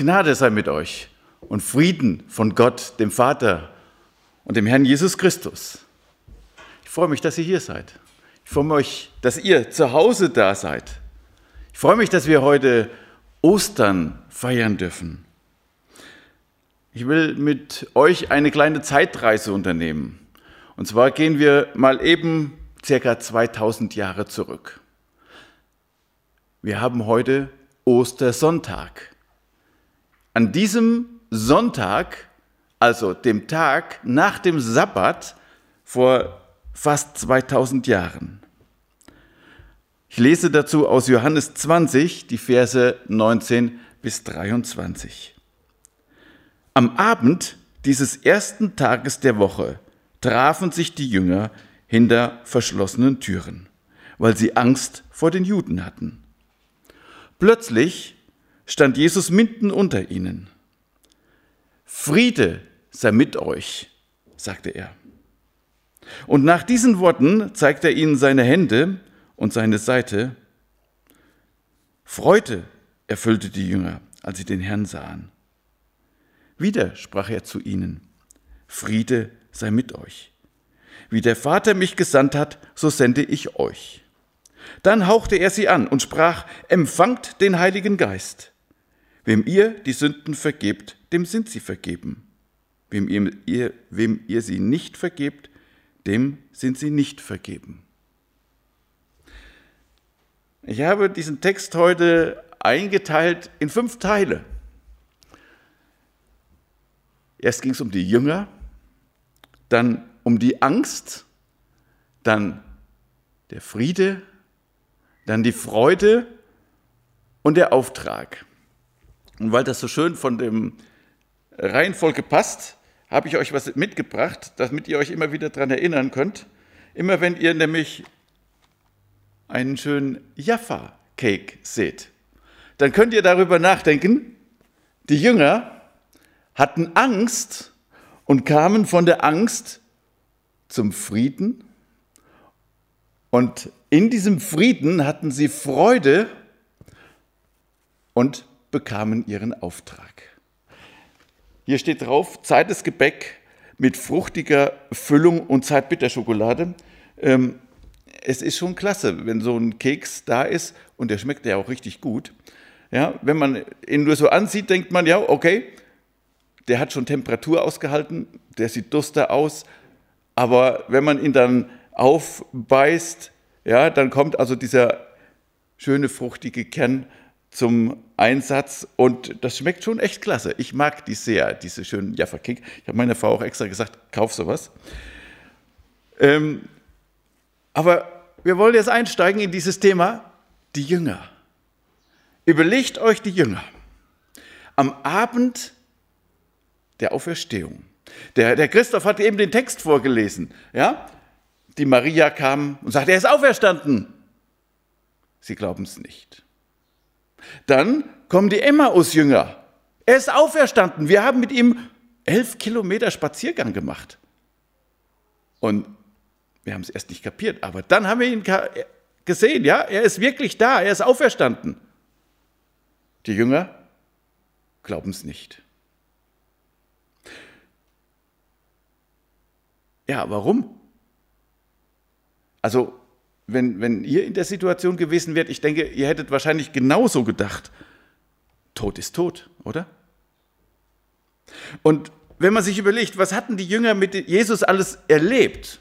Gnade sei mit euch und Frieden von Gott, dem Vater und dem Herrn Jesus Christus. Ich freue mich, dass ihr hier seid. Ich freue mich, dass ihr zu Hause da seid. Ich freue mich, dass wir heute Ostern feiern dürfen. Ich will mit euch eine kleine Zeitreise unternehmen. Und zwar gehen wir mal eben circa 2000 Jahre zurück. Wir haben heute Ostersonntag. An diesem Sonntag, also dem Tag nach dem Sabbat vor fast 2000 Jahren. Ich lese dazu aus Johannes 20 die Verse 19 bis 23. Am Abend dieses ersten Tages der Woche trafen sich die Jünger hinter verschlossenen Türen, weil sie Angst vor den Juden hatten. Plötzlich stand Jesus mitten unter ihnen. Friede sei mit euch, sagte er. Und nach diesen Worten zeigte er ihnen seine Hände und seine Seite. Freude erfüllte die Jünger, als sie den Herrn sahen. Wieder sprach er zu ihnen, Friede sei mit euch. Wie der Vater mich gesandt hat, so sende ich euch. Dann hauchte er sie an und sprach, empfangt den Heiligen Geist. Wem ihr die Sünden vergebt, dem sind sie vergeben. Wem ihr, wem ihr sie nicht vergebt, dem sind sie nicht vergeben. Ich habe diesen Text heute eingeteilt in fünf Teile. Erst ging es um die Jünger, dann um die Angst, dann der Friede, dann die Freude und der Auftrag. Und weil das so schön von dem Reihenfolge passt, habe ich euch was mitgebracht, damit ihr euch immer wieder daran erinnern könnt. Immer wenn ihr nämlich einen schönen Jaffa-Cake seht, dann könnt ihr darüber nachdenken, die Jünger hatten Angst und kamen von der Angst zum Frieden. Und in diesem Frieden hatten sie Freude und bekamen ihren Auftrag. Hier steht drauf, zartes Gebäck mit fruchtiger Füllung und Zartbitterschokolade. Ähm, es ist schon klasse, wenn so ein Keks da ist und der schmeckt ja auch richtig gut. Ja, wenn man ihn nur so ansieht, denkt man, ja, okay, der hat schon Temperatur ausgehalten, der sieht duster aus, aber wenn man ihn dann aufbeißt, ja, dann kommt also dieser schöne fruchtige Kern zum Einsatz und das schmeckt schon echt klasse. Ich mag die sehr, diese schönen Jaffa Kick. Ich habe meiner Frau auch extra gesagt, kauf sowas. Ähm, aber wir wollen jetzt einsteigen in dieses Thema, die Jünger. Überlegt euch die Jünger. Am Abend der Auferstehung. Der, der Christoph hat eben den Text vorgelesen. Ja? Die Maria kam und sagte, er ist auferstanden. Sie glauben es nicht. Dann kommen die Emmaus-Jünger. Er ist auferstanden. Wir haben mit ihm elf Kilometer Spaziergang gemacht. Und wir haben es erst nicht kapiert, aber dann haben wir ihn gesehen, ja, er ist wirklich da, er ist auferstanden. Die Jünger glauben es nicht. Ja, warum? Also, wenn, wenn ihr in der Situation gewesen wärt, ich denke, ihr hättet wahrscheinlich genauso gedacht, Tod ist tot, oder? Und wenn man sich überlegt, was hatten die Jünger mit Jesus alles erlebt?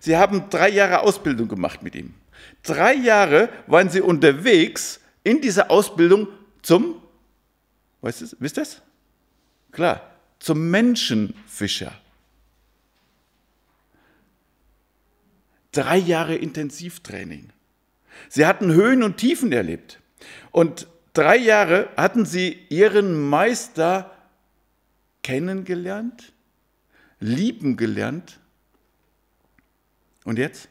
Sie haben drei Jahre Ausbildung gemacht mit ihm. Drei Jahre waren sie unterwegs in dieser Ausbildung zum, weißt du, wisst ihr das? Klar, zum Menschenfischer. Drei Jahre Intensivtraining. Sie hatten Höhen und Tiefen erlebt. Und drei Jahre hatten sie ihren Meister kennengelernt, lieben gelernt. Und jetzt?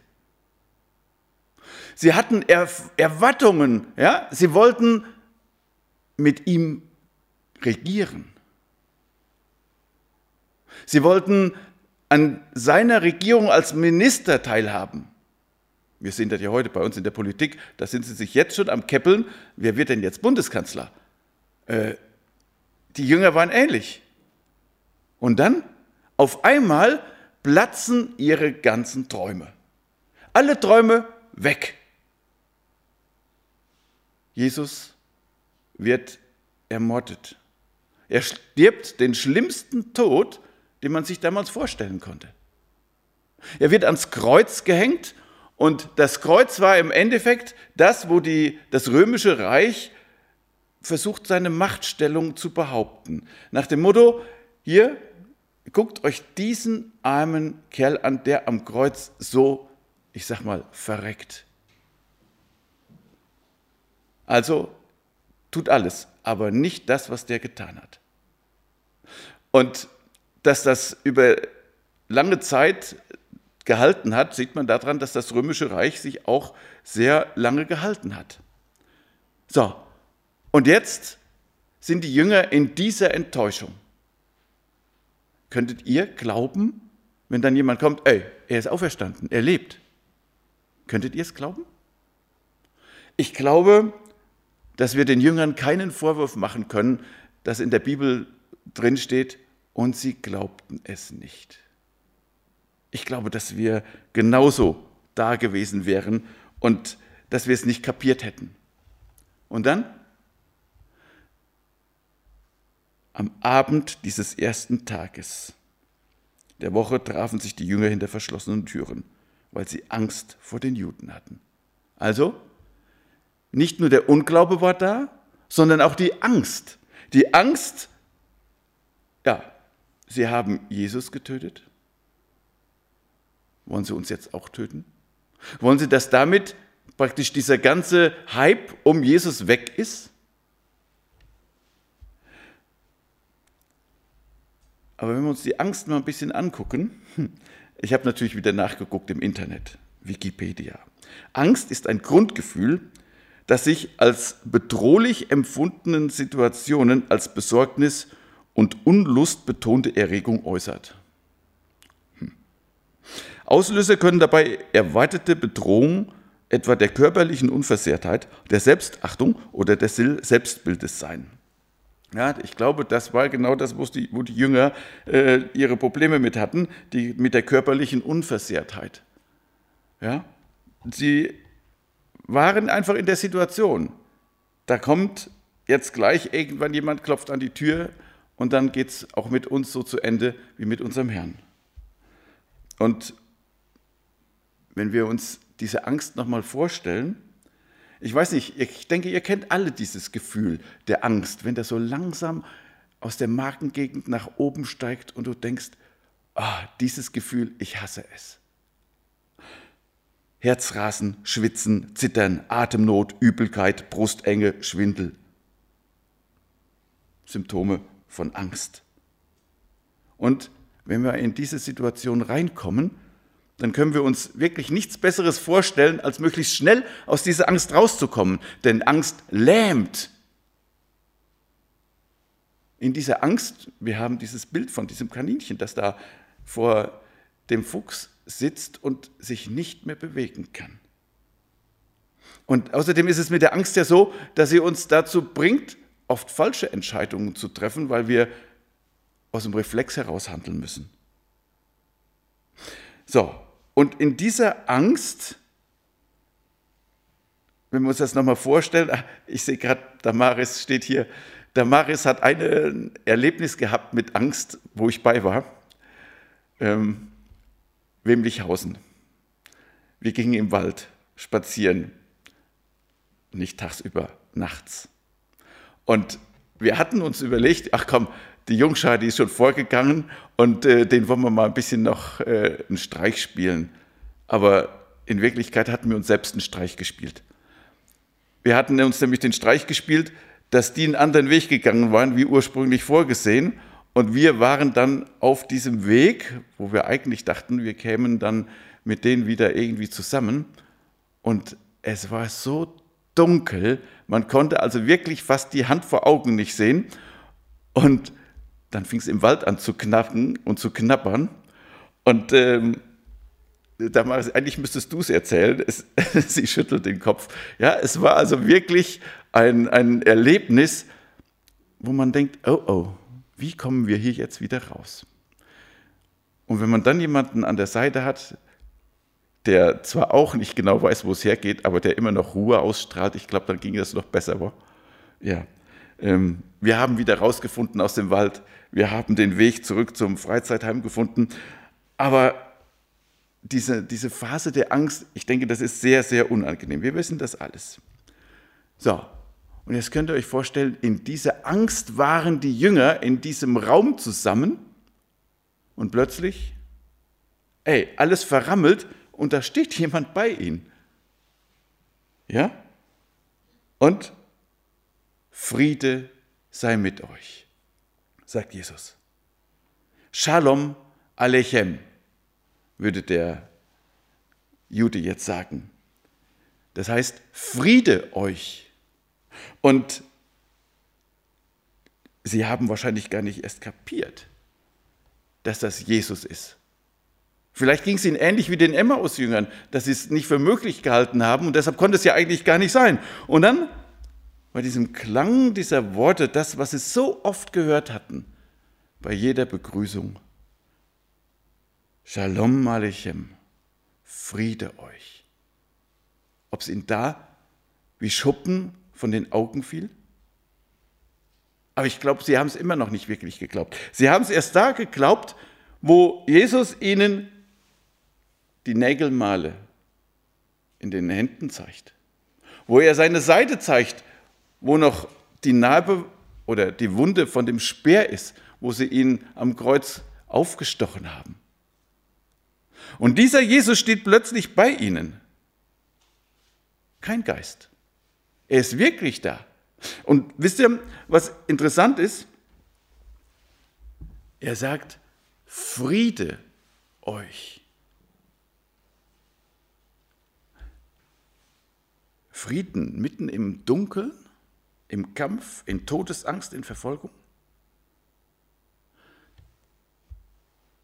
Sie hatten Erwartungen, ja? Sie wollten mit ihm regieren. Sie wollten an seiner Regierung als Minister teilhaben. Wir sehen das ja heute bei uns in der Politik, da sind sie sich jetzt schon am Keppeln, wer wird denn jetzt Bundeskanzler? Äh, die Jünger waren ähnlich. Und dann, auf einmal, platzen ihre ganzen Träume. Alle Träume weg. Jesus wird ermordet. Er stirbt den schlimmsten Tod, den man sich damals vorstellen konnte. Er wird ans Kreuz gehängt und das Kreuz war im Endeffekt das, wo die, das römische Reich versucht, seine Machtstellung zu behaupten. Nach dem Motto, hier, guckt euch diesen armen Kerl an, der am Kreuz so, ich sag mal, verreckt. Also tut alles, aber nicht das, was der getan hat. Und dass das über lange Zeit gehalten hat, sieht man daran, dass das römische Reich sich auch sehr lange gehalten hat. So, und jetzt sind die Jünger in dieser Enttäuschung. Könntet ihr glauben, wenn dann jemand kommt, ey, er ist auferstanden, er lebt? Könntet ihr es glauben? Ich glaube, dass wir den Jüngern keinen Vorwurf machen können, dass in der Bibel drin steht, und sie glaubten es nicht. Ich glaube, dass wir genauso da gewesen wären und dass wir es nicht kapiert hätten. Und dann Am Abend dieses ersten Tages der Woche trafen sich die Jünger hinter verschlossenen Türen, weil sie Angst vor den Juden hatten. Also, nicht nur der Unglaube war da, sondern auch die Angst. Die Angst, sie haben Jesus getötet. Wollen sie uns jetzt auch töten? Wollen sie, dass damit praktisch dieser ganze Hype um Jesus weg ist? Aber wenn wir uns die Angst mal ein bisschen angucken, hm, ich habe natürlich wieder nachgeguckt im Internet, Wikipedia. Angst ist ein Grundgefühl, das sich als bedrohlich empfundenen Situationen als Besorgnis und Unlust betonte Erregung äußert. Hm. Auslöser können dabei erweiterte Bedrohung etwa der körperlichen Unversehrtheit, der Selbstachtung oder des Selbstbildes sein. Ja, ich glaube, das war genau das, wo die, wo die Jünger äh, ihre Probleme mit hatten, die, mit der körperlichen Unversehrtheit. Ja? Sie waren einfach in der Situation. Da kommt jetzt gleich irgendwann jemand, klopft an die Tür und dann geht es auch mit uns so zu Ende wie mit unserem Herrn. Und wenn wir uns diese Angst nochmal vorstellen, ich weiß nicht, ich denke, ihr kennt alle dieses Gefühl der Angst, wenn der so langsam aus der Markengegend nach oben steigt und du denkst, ah, dieses Gefühl, ich hasse es. Herzrasen, Schwitzen, Zittern, Atemnot, Übelkeit, Brustenge, Schwindel. Symptome von Angst. Und wenn wir in diese Situation reinkommen, dann können wir uns wirklich nichts Besseres vorstellen, als möglichst schnell aus dieser Angst rauszukommen. Denn Angst lähmt. In dieser Angst, wir haben dieses Bild von diesem Kaninchen, das da vor dem Fuchs sitzt und sich nicht mehr bewegen kann. Und außerdem ist es mit der Angst ja so, dass sie uns dazu bringt, oft falsche Entscheidungen zu treffen, weil wir aus dem Reflex heraus handeln müssen. So, und in dieser Angst, wenn wir uns das nochmal vorstellen, ah, ich sehe gerade, Damaris steht hier, Damaris hat ein Erlebnis gehabt mit Angst, wo ich bei war. Ähm, Wemlichhausen. Wir gingen im Wald spazieren, nicht tagsüber, nachts. Und wir hatten uns überlegt, ach komm, die Jungschar, die ist schon vorgegangen und äh, den wollen wir mal ein bisschen noch äh, einen Streich spielen. Aber in Wirklichkeit hatten wir uns selbst einen Streich gespielt. Wir hatten uns nämlich den Streich gespielt, dass die einen anderen Weg gegangen waren, wie ursprünglich vorgesehen. Und wir waren dann auf diesem Weg, wo wir eigentlich dachten, wir kämen dann mit denen wieder irgendwie zusammen. Und es war so dunkel, man konnte also wirklich fast die Hand vor Augen nicht sehen. Und dann fing es im Wald an zu knacken und zu knappern. Und ähm, damals, eigentlich müsstest du es erzählen. Sie schüttelt den Kopf. Ja, es war also wirklich ein, ein Erlebnis, wo man denkt, oh oh, wie kommen wir hier jetzt wieder raus? Und wenn man dann jemanden an der Seite hat, der zwar auch nicht genau weiß, wo es hergeht, aber der immer noch Ruhe ausstrahlt, ich glaube, dann ging das noch besser. Wo? Ja, ähm, wir haben wieder rausgefunden aus dem Wald, wir haben den Weg zurück zum Freizeitheim gefunden, aber diese, diese Phase der Angst, ich denke, das ist sehr, sehr unangenehm. Wir wissen das alles. So, und jetzt könnt ihr euch vorstellen, in dieser Angst waren die Jünger in diesem Raum zusammen und plötzlich, ey, alles verrammelt und da steht jemand bei ihnen. Ja? Und Friede sei mit euch, sagt Jesus. Shalom Alechem, würde der Jude jetzt sagen. Das heißt, Friede euch. Und sie haben wahrscheinlich gar nicht erst kapiert, dass das Jesus ist. Vielleicht ging es ihnen ähnlich wie den Emmaus-Jüngern, dass sie es nicht für möglich gehalten haben und deshalb konnte es ja eigentlich gar nicht sein. Und dann bei diesem Klang dieser Worte, das, was sie so oft gehört hatten, bei jeder Begrüßung, Shalom Aleichem, Friede euch. Ob es ihnen da wie Schuppen von den Augen fiel? Aber ich glaube, sie haben es immer noch nicht wirklich geglaubt. Sie haben es erst da geglaubt, wo Jesus ihnen die Nägelmale in den Händen zeigt, wo er seine Seite zeigt, wo noch die Narbe oder die Wunde von dem Speer ist, wo sie ihn am Kreuz aufgestochen haben. Und dieser Jesus steht plötzlich bei ihnen. Kein Geist. Er ist wirklich da. Und wisst ihr, was interessant ist? Er sagt, Friede euch. Frieden mitten im Dunkeln, im Kampf, in Todesangst, in Verfolgung.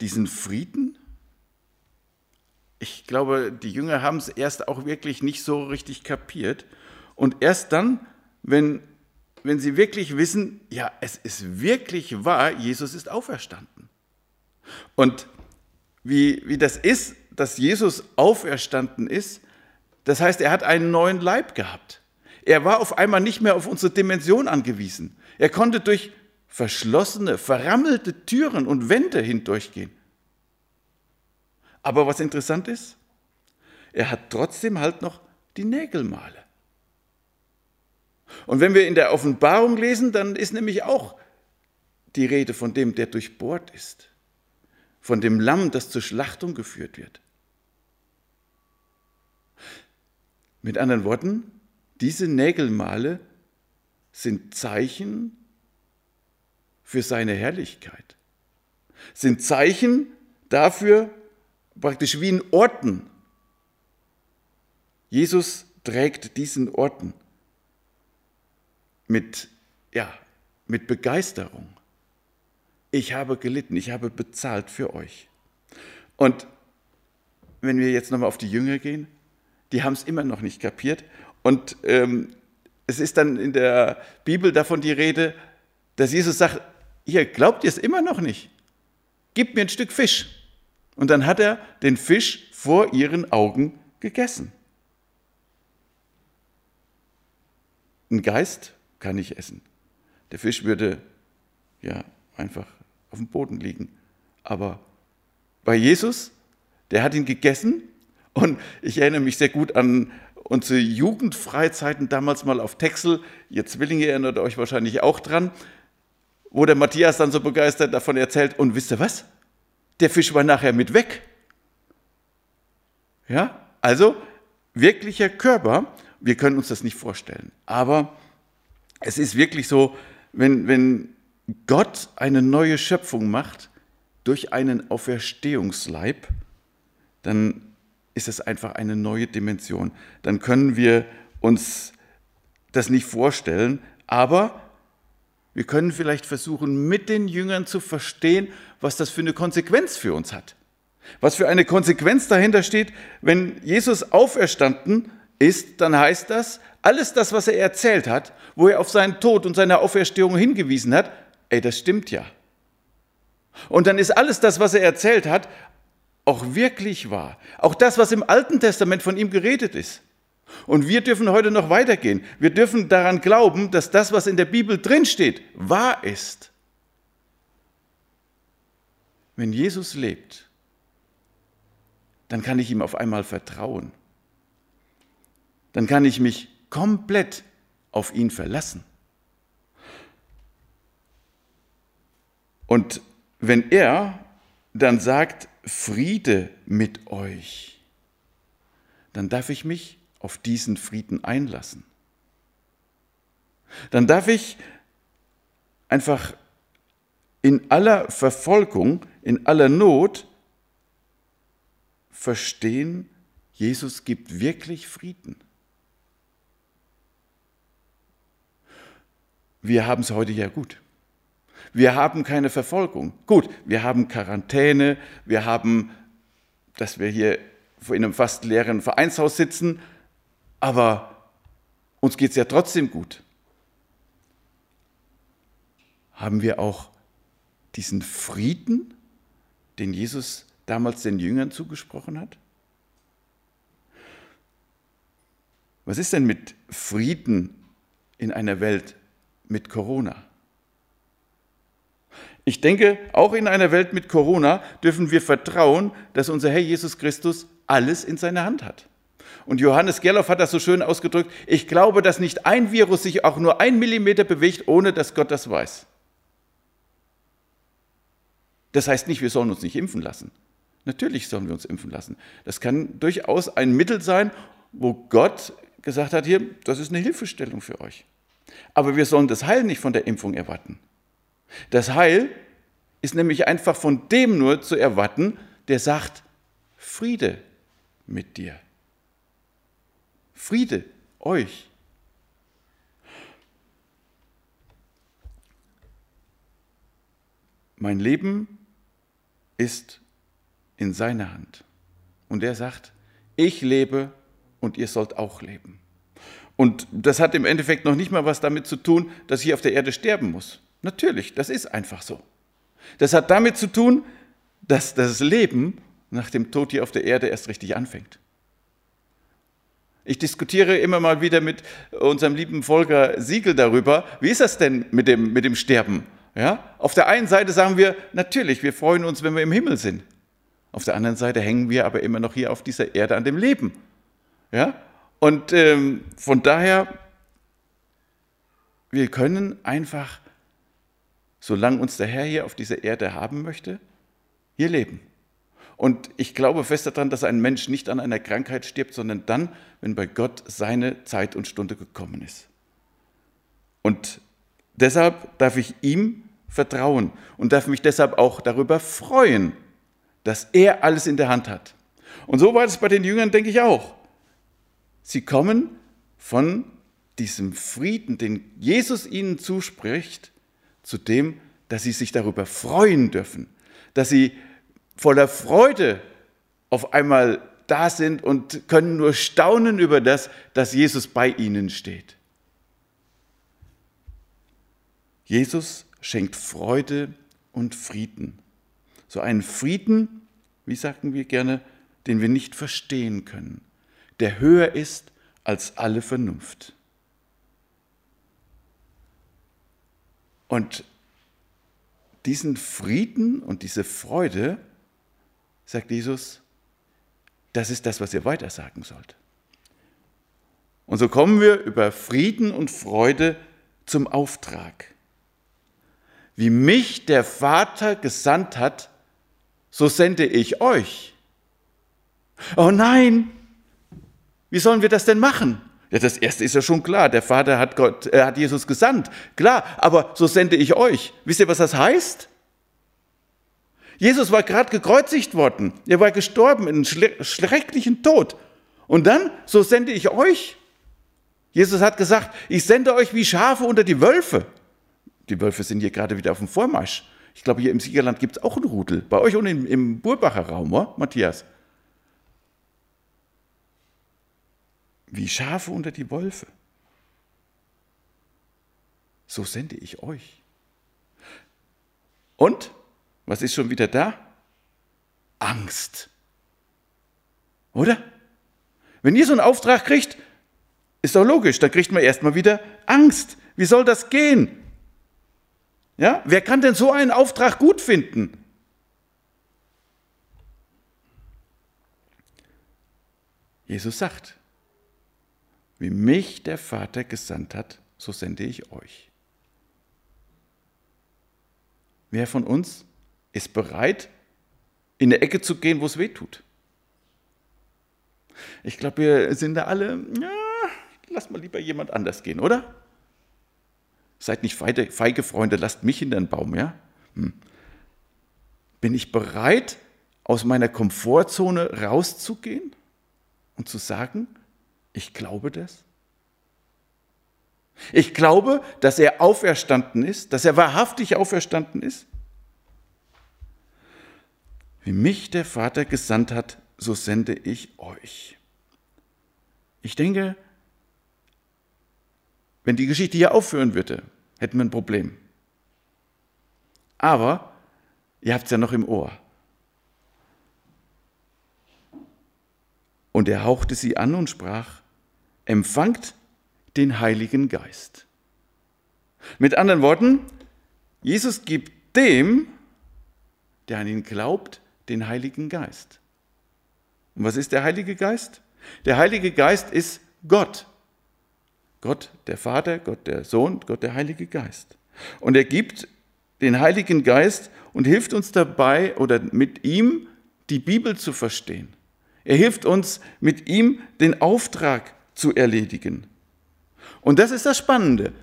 Diesen Frieden ich glaube, die Jünger haben es erst auch wirklich nicht so richtig kapiert. Und erst dann, wenn, wenn sie wirklich wissen, ja, es ist wirklich wahr, Jesus ist auferstanden. Und wie, wie das ist, dass Jesus auferstanden ist, das heißt, er hat einen neuen Leib gehabt. Er war auf einmal nicht mehr auf unsere Dimension angewiesen. Er konnte durch verschlossene, verrammelte Türen und Wände hindurchgehen. Aber was interessant ist, er hat trotzdem halt noch die Nägelmale. Und wenn wir in der Offenbarung lesen, dann ist nämlich auch die Rede von dem, der durchbohrt ist, von dem Lamm, das zur Schlachtung geführt wird. Mit anderen Worten, diese Nägelmale sind Zeichen für seine Herrlichkeit, sind Zeichen dafür, praktisch wie in Orten. Jesus trägt diesen Orten mit, ja, mit Begeisterung. Ich habe gelitten, ich habe bezahlt für euch. Und wenn wir jetzt nochmal auf die Jünger gehen, die haben es immer noch nicht kapiert. Und ähm, es ist dann in der Bibel davon die Rede, dass Jesus sagt, ihr glaubt ihr es immer noch nicht? Gebt mir ein Stück Fisch. Und dann hat er den Fisch vor ihren Augen gegessen. Ein Geist kann ich essen. Der Fisch würde ja einfach auf dem Boden liegen. Aber bei Jesus, der hat ihn gegessen und ich erinnere mich sehr gut an unsere Jugendfreizeiten damals mal auf Texel. Ihr Zwillinge erinnert euch wahrscheinlich auch dran, wo der Matthias dann so begeistert davon erzählt. Und wisst ihr was? Der Fisch war nachher mit weg. Ja, also wirklicher Körper, wir können uns das nicht vorstellen. Aber es ist wirklich so, wenn, wenn Gott eine neue Schöpfung macht durch einen Auferstehungsleib, dann ist es einfach eine neue Dimension. Dann können wir uns das nicht vorstellen, aber wir können vielleicht versuchen, mit den Jüngern zu verstehen, was das für eine Konsequenz für uns hat. Was für eine Konsequenz dahinter steht, wenn Jesus auferstanden ist, dann heißt das, alles das, was er erzählt hat, wo er auf seinen Tod und seine Auferstehung hingewiesen hat, ey, das stimmt ja. Und dann ist alles das, was er erzählt hat, auch wirklich wahr. Auch das, was im Alten Testament von ihm geredet ist. Und wir dürfen heute noch weitergehen. Wir dürfen daran glauben, dass das, was in der Bibel drinsteht, wahr ist. Wenn Jesus lebt, dann kann ich ihm auf einmal vertrauen. Dann kann ich mich komplett auf ihn verlassen. Und wenn er dann sagt, Friede mit euch, dann darf ich mich auf diesen Frieden einlassen. Dann darf ich einfach in aller Verfolgung, in aller Not verstehen, Jesus gibt wirklich Frieden. Wir haben es heute ja gut. Wir haben keine Verfolgung. Gut, wir haben Quarantäne, wir haben, dass wir hier in einem fast leeren Vereinshaus sitzen, aber uns geht es ja trotzdem gut. Haben wir auch diesen Frieden, den Jesus damals den Jüngern zugesprochen hat? Was ist denn mit Frieden in einer Welt mit Corona? Ich denke, auch in einer Welt mit Corona dürfen wir vertrauen, dass unser Herr Jesus Christus alles in seiner Hand hat. Und Johannes Gerloff hat das so schön ausgedrückt, ich glaube, dass nicht ein Virus sich auch nur ein Millimeter bewegt, ohne dass Gott das weiß. Das heißt nicht, wir sollen uns nicht impfen lassen. Natürlich sollen wir uns impfen lassen. Das kann durchaus ein Mittel sein, wo Gott gesagt hat, hier, das ist eine Hilfestellung für euch. Aber wir sollen das Heil nicht von der Impfung erwarten. Das Heil ist nämlich einfach von dem nur zu erwarten, der sagt, Friede mit dir. Friede euch. Mein Leben ist in seiner Hand. Und er sagt, ich lebe und ihr sollt auch leben. Und das hat im Endeffekt noch nicht mal was damit zu tun, dass ich auf der Erde sterben muss. Natürlich, das ist einfach so. Das hat damit zu tun, dass das Leben nach dem Tod hier auf der Erde erst richtig anfängt. Ich diskutiere immer mal wieder mit unserem lieben Volker Siegel darüber, wie ist das denn mit dem, mit dem Sterben? Ja? Auf der einen Seite sagen wir, natürlich, wir freuen uns, wenn wir im Himmel sind. Auf der anderen Seite hängen wir aber immer noch hier auf dieser Erde an dem Leben. Ja? Und ähm, von daher, wir können einfach, solange uns der Herr hier auf dieser Erde haben möchte, hier leben. Und ich glaube fest daran, dass ein Mensch nicht an einer Krankheit stirbt, sondern dann, wenn bei Gott seine Zeit und Stunde gekommen ist. Und deshalb darf ich ihm vertrauen und darf mich deshalb auch darüber freuen, dass er alles in der Hand hat. Und so war es bei den Jüngern, denke ich auch. Sie kommen von diesem Frieden, den Jesus ihnen zuspricht, zu dem, dass sie sich darüber freuen dürfen, dass sie voller Freude auf einmal da sind und können nur staunen über das, dass Jesus bei ihnen steht. Jesus schenkt Freude und Frieden. So einen Frieden, wie sagten wir gerne, den wir nicht verstehen können, der höher ist als alle Vernunft. Und diesen Frieden und diese Freude, sagt Jesus, das ist das, was ihr weitersagen sollt. Und so kommen wir über Frieden und Freude zum Auftrag. Wie mich der Vater gesandt hat, so sende ich euch. Oh nein, wie sollen wir das denn machen? Das erste ist ja schon klar. Der Vater hat, Gott, er hat Jesus gesandt. Klar, aber so sende ich euch. Wisst ihr, was das heißt? Jesus war gerade gekreuzigt worden. Er war gestorben in einem schrecklichen Tod. Und dann, so sende ich euch. Jesus hat gesagt, ich sende euch wie Schafe unter die Wölfe. Die Wölfe sind hier gerade wieder auf dem Vormarsch. Ich glaube, hier im Siegerland gibt es auch einen Rudel. Bei euch und im, im Burbacher Raum, oder? Matthias? Wie Schafe unter die Wölfe. so sende ich euch. Und, was ist schon wieder da? Angst. Oder? Wenn ihr so einen Auftrag kriegt, ist doch logisch, dann kriegt man erstmal wieder Angst. Wie soll das gehen? Ja, wer kann denn so einen Auftrag gut finden? Jesus sagt, wie mich der Vater gesandt hat, so sende ich euch. Wer von uns ist bereit, in eine Ecke zu gehen, wo es weh tut? Ich glaube, wir sind da alle, ja, lass mal lieber jemand anders gehen, oder? Seid nicht feige, feige Freunde, lasst mich in den Baum, ja? Hm. Bin ich bereit, aus meiner Komfortzone rauszugehen und zu sagen, ich glaube das? Ich glaube, dass er auferstanden ist, dass er wahrhaftig auferstanden ist. Wie mich der Vater gesandt hat, so sende ich euch. Ich denke, wenn die Geschichte hier aufhören würde, hätten wir ein Problem. Aber ihr habt es ja noch im Ohr. Und er hauchte sie an und sprach, empfangt den Heiligen Geist. Mit anderen Worten, Jesus gibt dem, der an ihn glaubt, den Heiligen Geist. Und was ist der Heilige Geist? Der Heilige Geist ist Gott. Gott der Vater, Gott der Sohn, Gott der Heilige Geist. Und er gibt den Heiligen Geist und hilft uns dabei oder mit ihm die Bibel zu verstehen. Er hilft uns mit ihm den Auftrag zu erledigen. Und das ist das Spannende.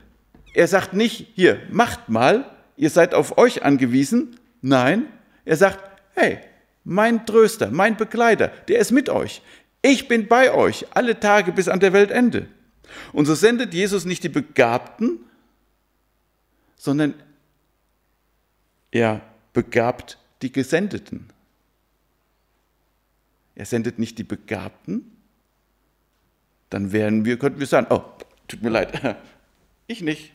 Er sagt nicht, hier, macht mal, ihr seid auf euch angewiesen. Nein, er sagt, hey, mein Tröster, mein Begleiter, der ist mit euch. Ich bin bei euch alle Tage bis an der Weltende. Und so sendet Jesus nicht die Begabten, sondern er begabt die Gesendeten. Er sendet nicht die Begabten, dann wären wir, könnten wir sagen, oh, tut mir leid, ich nicht,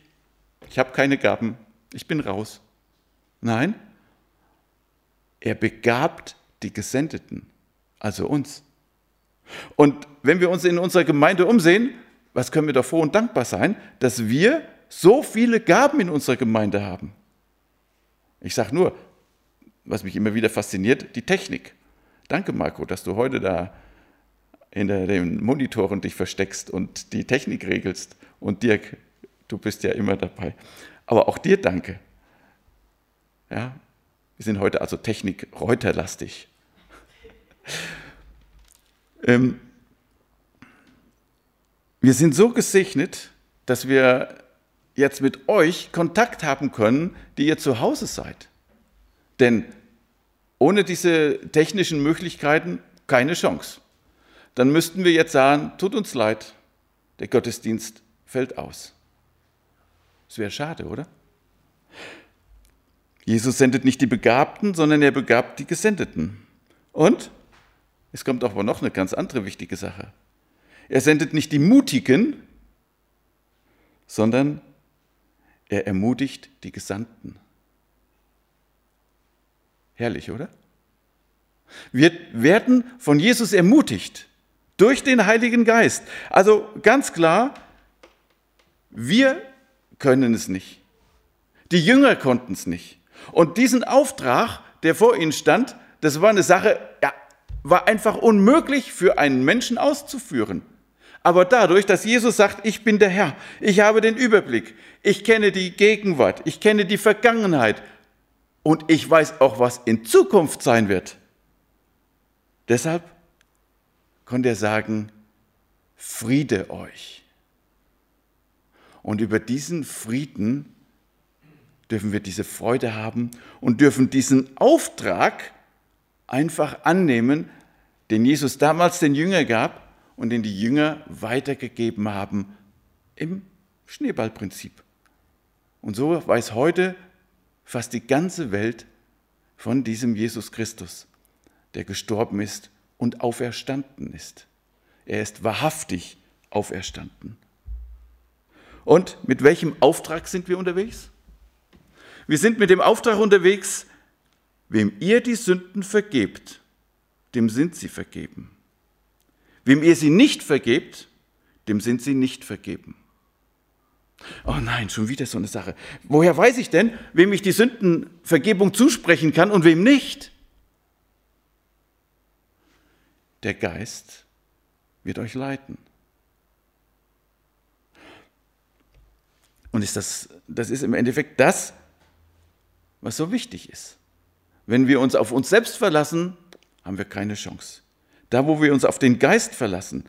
ich habe keine Gaben, ich bin raus. Nein, er begabt die Gesendeten, also uns. Und wenn wir uns in unserer Gemeinde umsehen, was können wir doch froh und dankbar sein, dass wir so viele Gaben in unserer Gemeinde haben. Ich sage nur, was mich immer wieder fasziniert, die Technik. Danke, Marco, dass du heute da hinter den Monitoren dich versteckst und die Technik regelst. Und Dirk, du bist ja immer dabei. Aber auch dir danke. Ja, wir sind heute also Technik-Reuterlastig. ähm, wir sind so gesegnet, dass wir jetzt mit euch Kontakt haben können, die ihr zu Hause seid. Denn ohne diese technischen Möglichkeiten keine Chance dann müssten wir jetzt sagen, tut uns leid, der Gottesdienst fällt aus. Das wäre schade, oder? Jesus sendet nicht die Begabten, sondern er begabt die Gesendeten. Und es kommt aber noch eine ganz andere wichtige Sache. Er sendet nicht die Mutigen, sondern er ermutigt die Gesandten. Herrlich, oder? Wir werden von Jesus ermutigt. Durch den Heiligen Geist. Also ganz klar, wir können es nicht. Die Jünger konnten es nicht. Und diesen Auftrag, der vor ihnen stand, das war eine Sache, ja, war einfach unmöglich für einen Menschen auszuführen. Aber dadurch, dass Jesus sagt, ich bin der Herr, ich habe den Überblick, ich kenne die Gegenwart, ich kenne die Vergangenheit und ich weiß auch, was in Zukunft sein wird. Deshalb konnte er sagen, Friede euch. Und über diesen Frieden dürfen wir diese Freude haben und dürfen diesen Auftrag einfach annehmen, den Jesus damals den Jünger gab und den die Jünger weitergegeben haben im Schneeballprinzip. Und so weiß heute fast die ganze Welt von diesem Jesus Christus, der gestorben ist und auferstanden ist. Er ist wahrhaftig auferstanden. Und mit welchem Auftrag sind wir unterwegs? Wir sind mit dem Auftrag unterwegs, wem ihr die Sünden vergebt, dem sind sie vergeben. Wem ihr sie nicht vergebt, dem sind sie nicht vergeben. Oh nein, schon wieder so eine Sache. Woher weiß ich denn, wem ich die Sündenvergebung zusprechen kann und wem nicht? Der Geist wird euch leiten. Und ist das, das ist im Endeffekt das, was so wichtig ist. Wenn wir uns auf uns selbst verlassen, haben wir keine Chance. Da, wo wir uns auf den Geist verlassen,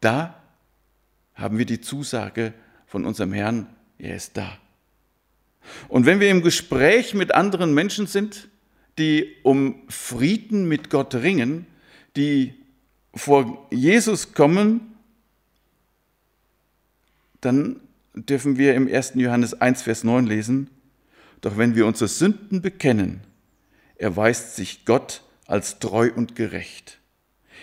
da haben wir die Zusage von unserem Herrn, er ist da. Und wenn wir im Gespräch mit anderen Menschen sind, die um Frieden mit Gott ringen, die vor Jesus kommen, dann dürfen wir im 1. Johannes 1, Vers 9 lesen, doch wenn wir unsere Sünden bekennen, erweist sich Gott als treu und gerecht.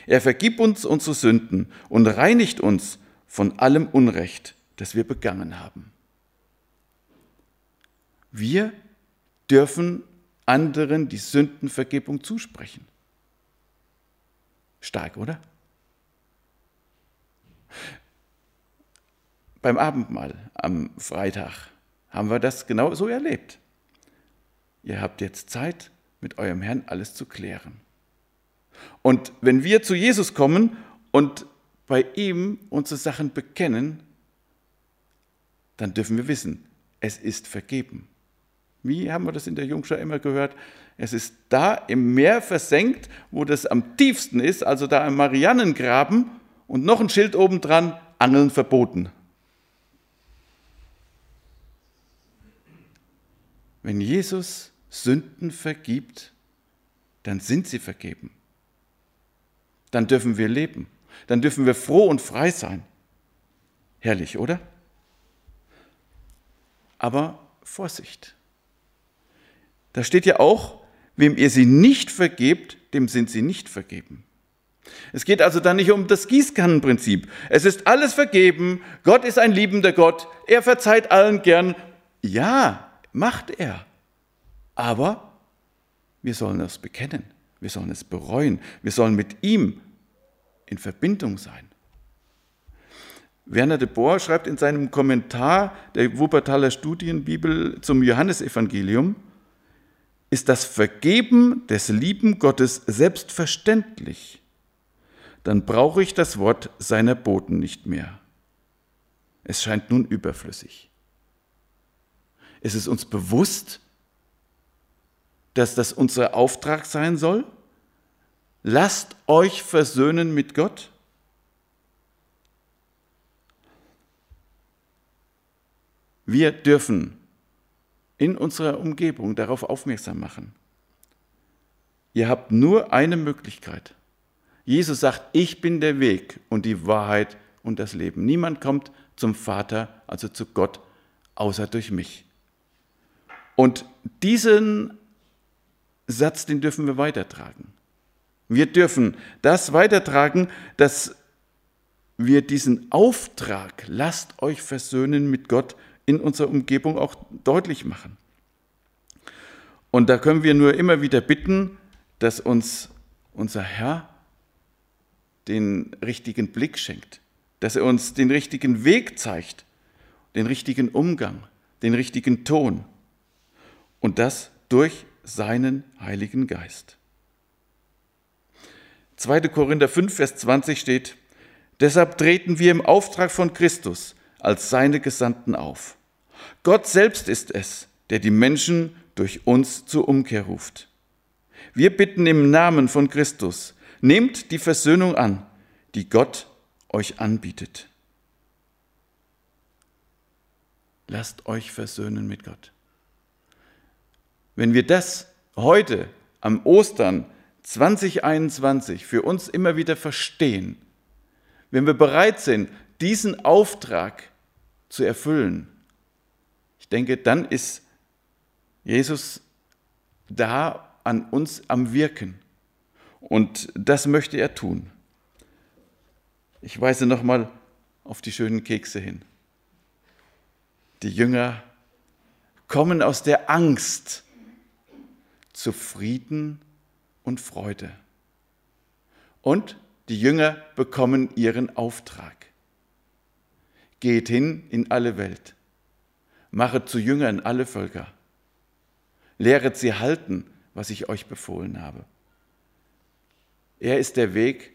Er vergibt uns unsere Sünden und reinigt uns von allem Unrecht, das wir begangen haben. Wir dürfen anderen die Sündenvergebung zusprechen. Stark, oder? Beim Abendmahl am Freitag haben wir das genau so erlebt. Ihr habt jetzt Zeit, mit eurem Herrn alles zu klären. Und wenn wir zu Jesus kommen und bei ihm unsere Sachen bekennen, dann dürfen wir wissen, es ist vergeben. Wie haben wir das in der Jungschau immer gehört? Es ist da im Meer versenkt, wo das am tiefsten ist, also da im Mariannengraben und noch ein Schild obendran, Angeln verboten. Wenn Jesus Sünden vergibt, dann sind sie vergeben. Dann dürfen wir leben. Dann dürfen wir froh und frei sein. Herrlich, oder? Aber Vorsicht. Da steht ja auch, wem ihr sie nicht vergebt, dem sind sie nicht vergeben. Es geht also dann nicht um das Gießkannenprinzip. Es ist alles vergeben. Gott ist ein liebender Gott. Er verzeiht allen gern. Ja, macht er. Aber wir sollen es bekennen. Wir sollen es bereuen. Wir sollen mit ihm in Verbindung sein. Werner de Boer schreibt in seinem Kommentar der Wuppertaler Studienbibel zum Johannesevangelium, ist das Vergeben des lieben Gottes selbstverständlich, dann brauche ich das Wort seiner Boten nicht mehr. Es scheint nun überflüssig. Ist es uns bewusst, dass das unser Auftrag sein soll? Lasst euch versöhnen mit Gott. Wir dürfen in unserer Umgebung darauf aufmerksam machen. Ihr habt nur eine Möglichkeit. Jesus sagt, ich bin der Weg und die Wahrheit und das Leben. Niemand kommt zum Vater, also zu Gott, außer durch mich. Und diesen Satz, den dürfen wir weitertragen. Wir dürfen das weitertragen, dass wir diesen Auftrag, lasst euch versöhnen mit Gott, in unserer Umgebung auch deutlich machen. Und da können wir nur immer wieder bitten, dass uns unser Herr den richtigen Blick schenkt, dass er uns den richtigen Weg zeigt, den richtigen Umgang, den richtigen Ton. Und das durch seinen Heiligen Geist. 2. Korinther 5, Vers 20 steht, Deshalb treten wir im Auftrag von Christus als seine Gesandten auf. Gott selbst ist es, der die Menschen durch uns zur Umkehr ruft. Wir bitten im Namen von Christus, nehmt die Versöhnung an, die Gott euch anbietet. Lasst euch versöhnen mit Gott. Wenn wir das heute am Ostern 2021 für uns immer wieder verstehen, wenn wir bereit sind, diesen Auftrag zu erfüllen, ich denke, dann ist Jesus da an uns am Wirken. Und das möchte er tun. Ich weise nochmal auf die schönen Kekse hin. die Jünger kommen aus der Angst zu Frieden und Freude. Und die Jünger bekommen ihren Auftrag. Geht hin in alle Welt, machet zu Jüngern alle Völker, lehret sie halten, was ich euch befohlen habe. Er ist der Weg,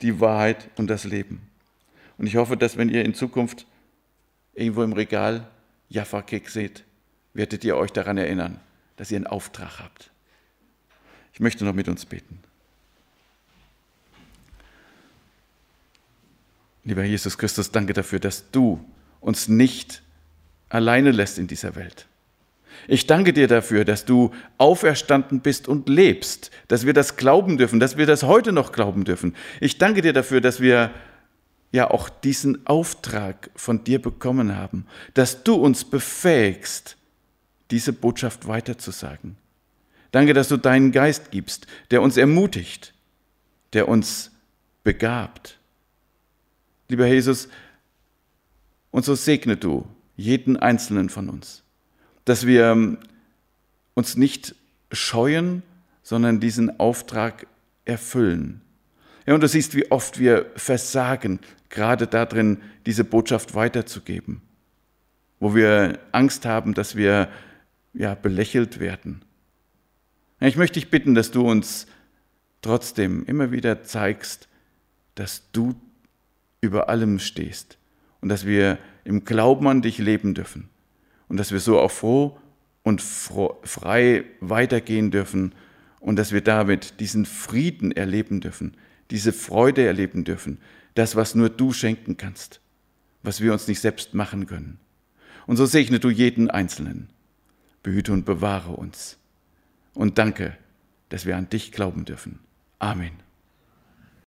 die Wahrheit und das Leben. Und ich hoffe, dass wenn ihr in Zukunft irgendwo im Regal Jaffa-Kek seht, werdet ihr euch daran erinnern, dass ihr einen Auftrag habt. Ich möchte noch mit uns beten. Lieber Jesus Christus, danke dafür, dass du uns nicht alleine lässt in dieser Welt. Ich danke dir dafür, dass du auferstanden bist und lebst, dass wir das glauben dürfen, dass wir das heute noch glauben dürfen. Ich danke dir dafür, dass wir ja auch diesen Auftrag von dir bekommen haben, dass du uns befähigst, diese Botschaft weiterzusagen. Danke, dass du deinen Geist gibst, der uns ermutigt, der uns begabt. Lieber Jesus, und so segne du jeden einzelnen von uns, dass wir uns nicht scheuen, sondern diesen Auftrag erfüllen. Ja, und du siehst, wie oft wir versagen, gerade darin, diese Botschaft weiterzugeben, wo wir Angst haben, dass wir ja, belächelt werden. Ich möchte dich bitten, dass du uns trotzdem immer wieder zeigst, dass du über allem stehst und dass wir im Glauben an dich leben dürfen und dass wir so auch froh und frei weitergehen dürfen und dass wir damit diesen Frieden erleben dürfen, diese Freude erleben dürfen, das, was nur du schenken kannst, was wir uns nicht selbst machen können. Und so segne du jeden Einzelnen behüte und bewahre uns. Und danke, dass wir an dich glauben dürfen. Amen.